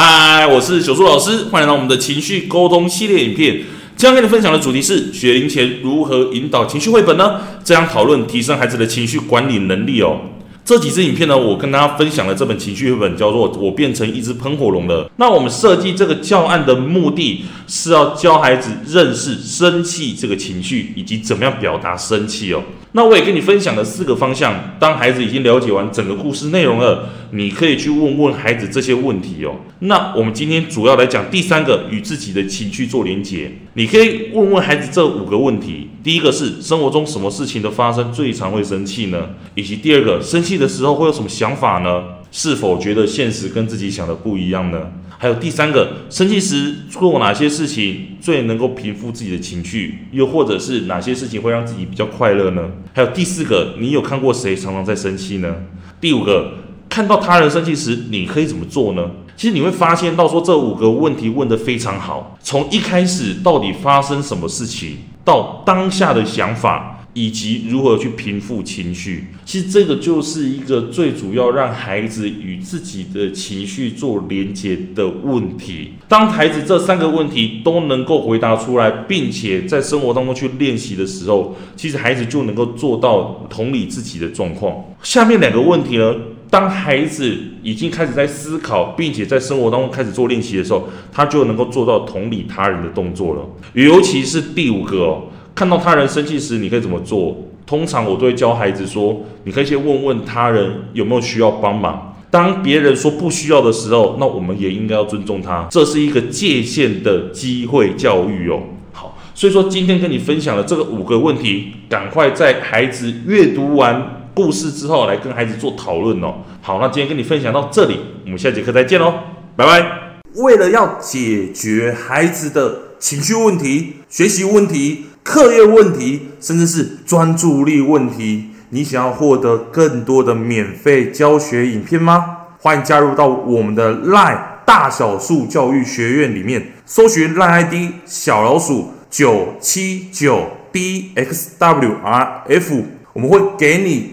嗨，我是小苏老师，欢迎来到我们的情绪沟通系列影片。今天跟你分享的主题是学龄前如何引导情绪绘本呢？这样讨论提升孩子的情绪管理能力哦。这几支影片呢，我跟大家分享了这本情绪绘本，叫做《我变成一只喷火龙了》。那我们设计这个教案的目的是要教孩子认识生气这个情绪，以及怎么样表达生气哦。那我也跟你分享了四个方向。当孩子已经了解完整个故事内容了，你可以去问问孩子这些问题哦。那我们今天主要来讲第三个，与自己的情绪做连结。你可以问问孩子这五个问题：第一个是生活中什么事情的发生最常会生气呢？以及第二个，生气的时候会有什么想法呢？是否觉得现实跟自己想的不一样呢？还有第三个，生气时做哪些事情最能够平复自己的情绪？又或者是哪些事情会让自己比较快乐呢？还有第四个，你有看过谁常常在生气呢？第五个，看到他人生气时，你可以怎么做呢？其实你会发现到说，这五个问题问得非常好，从一开始到底发生什么事情，到当下的想法。以及如何去平复情绪，其实这个就是一个最主要让孩子与自己的情绪做连接的问题。当孩子这三个问题都能够回答出来，并且在生活当中去练习的时候，其实孩子就能够做到同理自己的状况。下面两个问题呢，当孩子已经开始在思考，并且在生活当中开始做练习的时候，他就能够做到同理他人的动作了。尤其是第五个哦。看到他人生气时，你可以怎么做？通常我都会教孩子说，你可以先问问他人有没有需要帮忙。当别人说不需要的时候，那我们也应该要尊重他。这是一个界限的机会教育哦。好，所以说今天跟你分享了这个五个问题，赶快在孩子阅读完故事之后来跟孩子做讨论哦。好，那今天跟你分享到这里，我们下节课再见喽，拜拜。为了要解决孩子的情绪问题、学习问题。课业问题，甚至是专注力问题，你想要获得更多的免费教学影片吗？欢迎加入到我们的 LINE 大小数教育学院里面，搜寻 LINE ID 小老鼠九七九 dxwrf，我们会给你